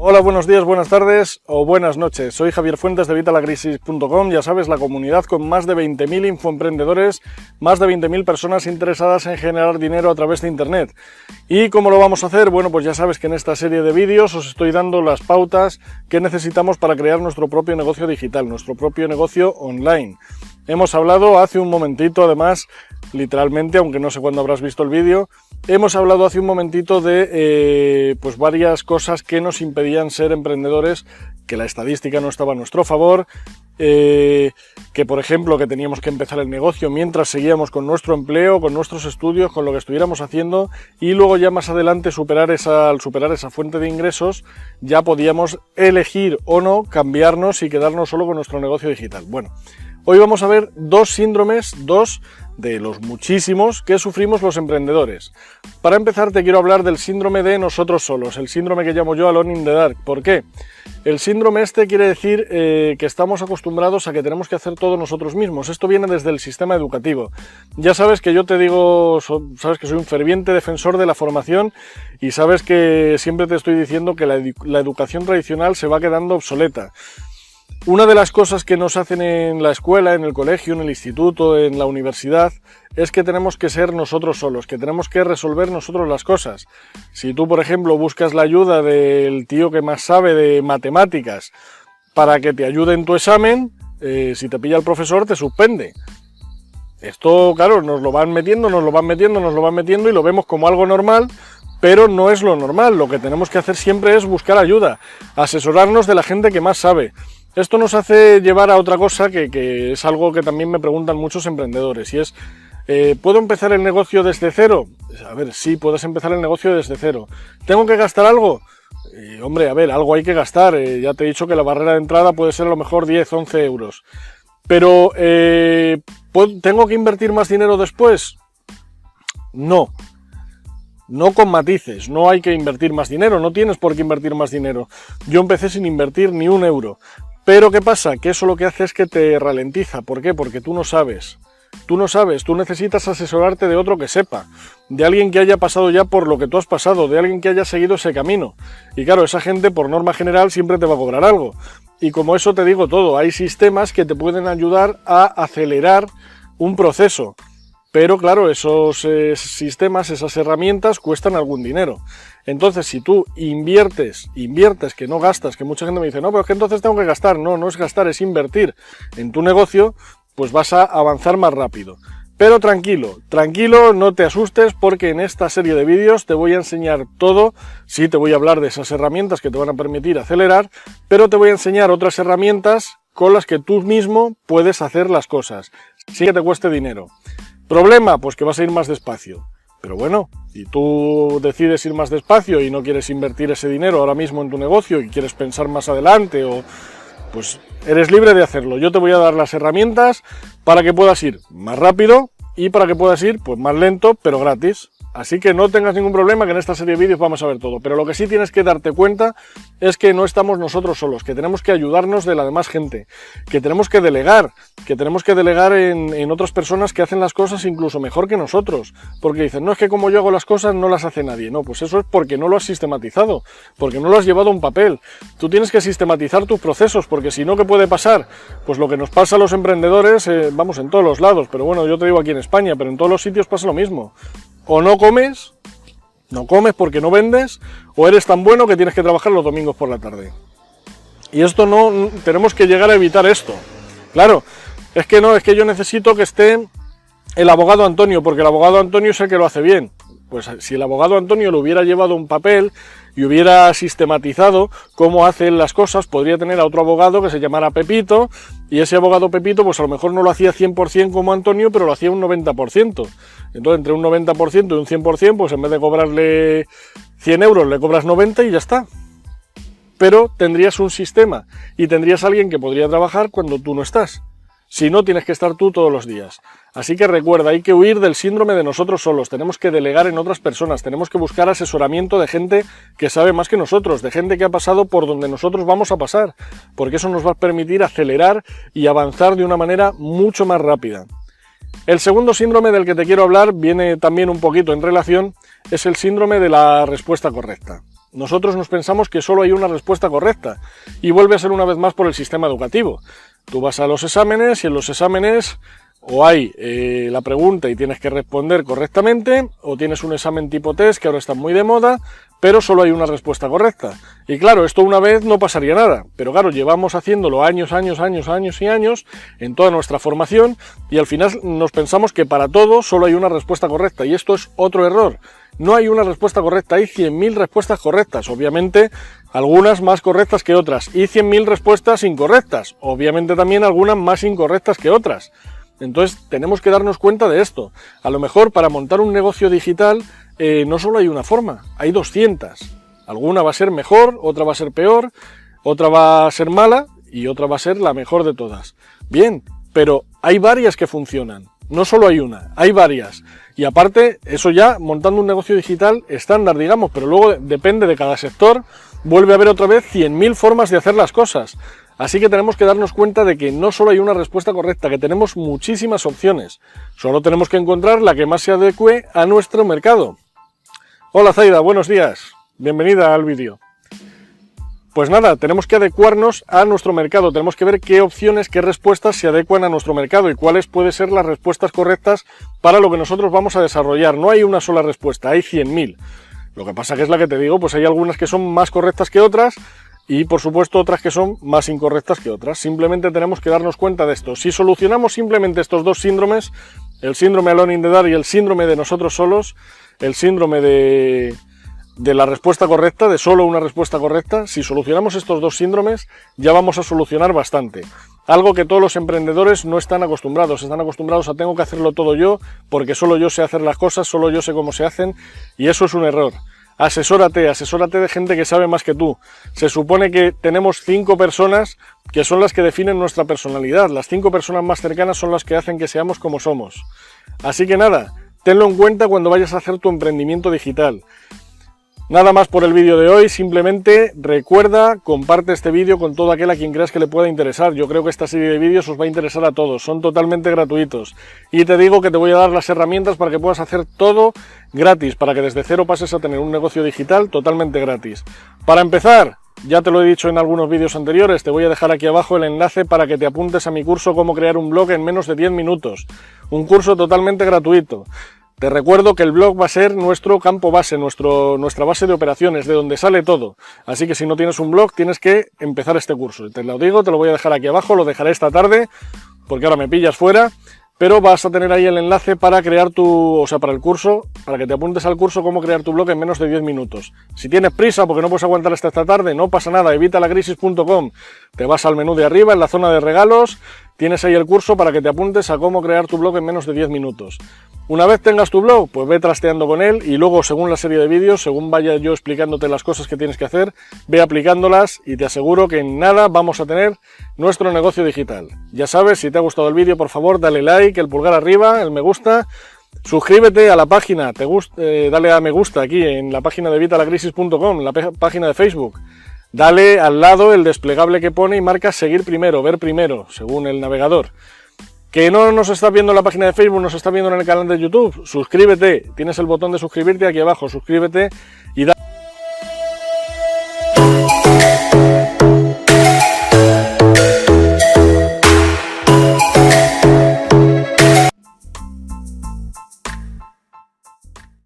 Hola, buenos días, buenas tardes o buenas noches. Soy Javier Fuentes de Vitalacrisis.com, ya sabes, la comunidad con más de 20.000 infoemprendedores, más de 20.000 personas interesadas en generar dinero a través de Internet. ¿Y cómo lo vamos a hacer? Bueno, pues ya sabes que en esta serie de vídeos os estoy dando las pautas que necesitamos para crear nuestro propio negocio digital, nuestro propio negocio online. Hemos hablado hace un momentito, además, literalmente, aunque no sé cuándo habrás visto el vídeo, hemos hablado hace un momentito de eh, pues varias cosas que nos impedían ser emprendedores, que la estadística no estaba a nuestro favor, eh, que por ejemplo que teníamos que empezar el negocio mientras seguíamos con nuestro empleo, con nuestros estudios, con lo que estuviéramos haciendo y luego ya más adelante superar esa, al superar esa fuente de ingresos ya podíamos elegir o no cambiarnos y quedarnos solo con nuestro negocio digital. Bueno, Hoy vamos a ver dos síndromes, dos de los muchísimos que sufrimos los emprendedores. Para empezar te quiero hablar del síndrome de nosotros solos, el síndrome que llamo yo Alone in the Dark. ¿Por qué? El síndrome este quiere decir eh, que estamos acostumbrados a que tenemos que hacer todo nosotros mismos. Esto viene desde el sistema educativo. Ya sabes que yo te digo, sabes que soy un ferviente defensor de la formación y sabes que siempre te estoy diciendo que la educación tradicional se va quedando obsoleta. Una de las cosas que nos hacen en la escuela, en el colegio, en el instituto, en la universidad, es que tenemos que ser nosotros solos, que tenemos que resolver nosotros las cosas. Si tú, por ejemplo, buscas la ayuda del tío que más sabe de matemáticas para que te ayude en tu examen, eh, si te pilla el profesor te suspende. Esto, claro, nos lo van metiendo, nos lo van metiendo, nos lo van metiendo y lo vemos como algo normal, pero no es lo normal. Lo que tenemos que hacer siempre es buscar ayuda, asesorarnos de la gente que más sabe. Esto nos hace llevar a otra cosa que, es algo que también me preguntan muchos emprendedores y es, eh, ¿puedo empezar el negocio desde cero? A ver, sí, puedes empezar el negocio desde cero. ¿Tengo que gastar algo? Eh, hombre, a ver, algo hay que gastar. Eh, ya te he dicho que la barrera de entrada puede ser a lo mejor 10, 11 euros. Pero, ¿tengo que invertir más dinero después? No. No con matices, no hay que invertir más dinero, no tienes por qué invertir más dinero. Yo empecé sin invertir ni un euro. Pero ¿qué pasa? Que eso lo que hace es que te ralentiza. ¿Por qué? Porque tú no sabes. Tú no sabes, tú necesitas asesorarte de otro que sepa, de alguien que haya pasado ya por lo que tú has pasado, de alguien que haya seguido ese camino. Y claro, esa gente por norma general siempre te va a cobrar algo. Y como eso te digo todo, hay sistemas que te pueden ayudar a acelerar un proceso. Pero claro, esos eh, sistemas, esas herramientas cuestan algún dinero. Entonces, si tú inviertes, inviertes, que no gastas, que mucha gente me dice, no, pero es que entonces tengo que gastar. No, no es gastar, es invertir en tu negocio, pues vas a avanzar más rápido. Pero tranquilo, tranquilo, no te asustes porque en esta serie de vídeos te voy a enseñar todo, sí te voy a hablar de esas herramientas que te van a permitir acelerar, pero te voy a enseñar otras herramientas con las que tú mismo puedes hacer las cosas, sin que te cueste dinero. Problema, pues que vas a ir más despacio. Pero bueno, si tú decides ir más despacio y no quieres invertir ese dinero ahora mismo en tu negocio y quieres pensar más adelante o pues eres libre de hacerlo. Yo te voy a dar las herramientas para que puedas ir más rápido y para que puedas ir pues más lento, pero gratis. Así que no tengas ningún problema que en esta serie de vídeos vamos a ver todo. Pero lo que sí tienes que darte cuenta es que no estamos nosotros solos, que tenemos que ayudarnos de la demás gente, que tenemos que delegar, que tenemos que delegar en, otras personas que hacen las cosas incluso mejor que nosotros. Porque dicen, no es que como yo hago las cosas no las hace nadie. No, pues eso es porque no lo has sistematizado, porque no lo has llevado a un papel. Tú tienes que sistematizar tus procesos, porque si no, ¿qué puede pasar? Pues lo que nos pasa a los emprendedores, eh, vamos, en todos los lados, pero bueno, yo te digo aquí en España, pero en todos los sitios pasa lo mismo o no comes, no comes porque no vendes, o eres tan bueno que tienes que trabajar los domingos por la tarde. Y esto no, tenemos que llegar a evitar esto. Claro, es que no, es que yo necesito que esté el abogado Antonio, porque el abogado Antonio es el que lo hace bien. Pues si el abogado Antonio le hubiera llevado un papel y hubiera sistematizado cómo hacen las cosas, podría tener a otro abogado que se llamara Pepito, y ese abogado Pepito, pues a lo mejor no lo hacía 100% como Antonio, pero lo hacía un 90%. Entonces, entre un 90% y un 100%, pues en vez de cobrarle 100 euros, le cobras 90 y ya está. Pero tendrías un sistema y tendrías alguien que podría trabajar cuando tú no estás. Si no, tienes que estar tú todos los días. Así que recuerda, hay que huir del síndrome de nosotros solos, tenemos que delegar en otras personas, tenemos que buscar asesoramiento de gente que sabe más que nosotros, de gente que ha pasado por donde nosotros vamos a pasar, porque eso nos va a permitir acelerar y avanzar de una manera mucho más rápida. El segundo síndrome del que te quiero hablar viene también un poquito en relación, es el síndrome de la respuesta correcta. Nosotros nos pensamos que solo hay una respuesta correcta y vuelve a ser una vez más por el sistema educativo. Tú vas a los exámenes y en los exámenes o hay eh, la pregunta y tienes que responder correctamente, o tienes un examen tipo test que ahora está muy de moda, pero solo hay una respuesta correcta. Y claro, esto una vez no pasaría nada, pero claro, llevamos haciéndolo años, años, años, años y años en toda nuestra formación y al final nos pensamos que para todo solo hay una respuesta correcta y esto es otro error. No hay una respuesta correcta, hay 100.000 respuestas correctas, obviamente algunas más correctas que otras, y 100.000 respuestas incorrectas, obviamente también algunas más incorrectas que otras. Entonces tenemos que darnos cuenta de esto. A lo mejor para montar un negocio digital eh, no solo hay una forma, hay 200. Alguna va a ser mejor, otra va a ser peor, otra va a ser mala y otra va a ser la mejor de todas. Bien, pero hay varias que funcionan. No solo hay una, hay varias. Y aparte, eso ya montando un negocio digital estándar, digamos, pero luego depende de cada sector, vuelve a haber otra vez 100.000 formas de hacer las cosas. Así que tenemos que darnos cuenta de que no solo hay una respuesta correcta, que tenemos muchísimas opciones. Solo tenemos que encontrar la que más se adecue a nuestro mercado. Hola Zaida, buenos días. Bienvenida al vídeo. Pues nada, tenemos que adecuarnos a nuestro mercado, tenemos que ver qué opciones, qué respuestas se adecuan a nuestro mercado y cuáles pueden ser las respuestas correctas para lo que nosotros vamos a desarrollar. No hay una sola respuesta, hay 100.000. Lo que pasa que es la que te digo, pues hay algunas que son más correctas que otras y por supuesto otras que son más incorrectas que otras. Simplemente tenemos que darnos cuenta de esto. Si solucionamos simplemente estos dos síndromes, el síndrome Alone in the Dark y el síndrome de nosotros solos, el síndrome de, de la respuesta correcta, de solo una respuesta correcta, si solucionamos estos dos síndromes, ya vamos a solucionar bastante. Algo que todos los emprendedores no están acostumbrados, están acostumbrados a tengo que hacerlo todo yo, porque solo yo sé hacer las cosas, solo yo sé cómo se hacen, y eso es un error. Asesórate, asesórate de gente que sabe más que tú. Se supone que tenemos cinco personas que son las que definen nuestra personalidad. Las cinco personas más cercanas son las que hacen que seamos como somos. Así que nada, Tenlo en cuenta cuando vayas a hacer tu emprendimiento digital. Nada más por el vídeo de hoy, simplemente recuerda, comparte este vídeo con todo aquel a quien creas que le pueda interesar. Yo creo que esta serie de vídeos os va a interesar a todos, son totalmente gratuitos. Y te digo que te voy a dar las herramientas para que puedas hacer todo gratis, para que desde cero pases a tener un negocio digital totalmente gratis. Para empezar, ya te lo he dicho en algunos vídeos anteriores, te voy a dejar aquí abajo el enlace para que te apuntes a mi curso Cómo crear un blog en menos de 10 minutos. Un curso totalmente gratuito. Te recuerdo que el blog va a ser nuestro campo base, nuestro, nuestra base de operaciones, de donde sale todo. Así que si no tienes un blog, tienes que empezar este curso. Te lo digo, te lo voy a dejar aquí abajo, lo dejaré esta tarde, porque ahora me pillas fuera pero vas a tener ahí el enlace para crear tu, o sea, para el curso, para que te apuntes al curso cómo crear tu blog en menos de 10 minutos. Si tienes prisa porque no puedes aguantar hasta esta tarde, no pasa nada, evitalacrisis.com. Te vas al menú de arriba, en la zona de regalos, tienes ahí el curso para que te apuntes a cómo crear tu blog en menos de 10 minutos. Una vez tengas tu blog, pues ve trasteando con él y luego según la serie de vídeos, según vaya yo explicándote las cosas que tienes que hacer, ve aplicándolas y te aseguro que en nada vamos a tener nuestro negocio digital. Ya sabes, si te ha gustado el vídeo, por favor, dale like, el pulgar arriba, el me gusta, suscríbete a la página, te eh, dale a me gusta aquí en la página de vitalacrisis.com, la página de Facebook. Dale al lado el desplegable que pone y marca seguir primero, ver primero, según el navegador. Que no nos estás viendo en la página de Facebook, nos estás viendo en el canal de YouTube, suscríbete. Tienes el botón de suscribirte aquí abajo, suscríbete y da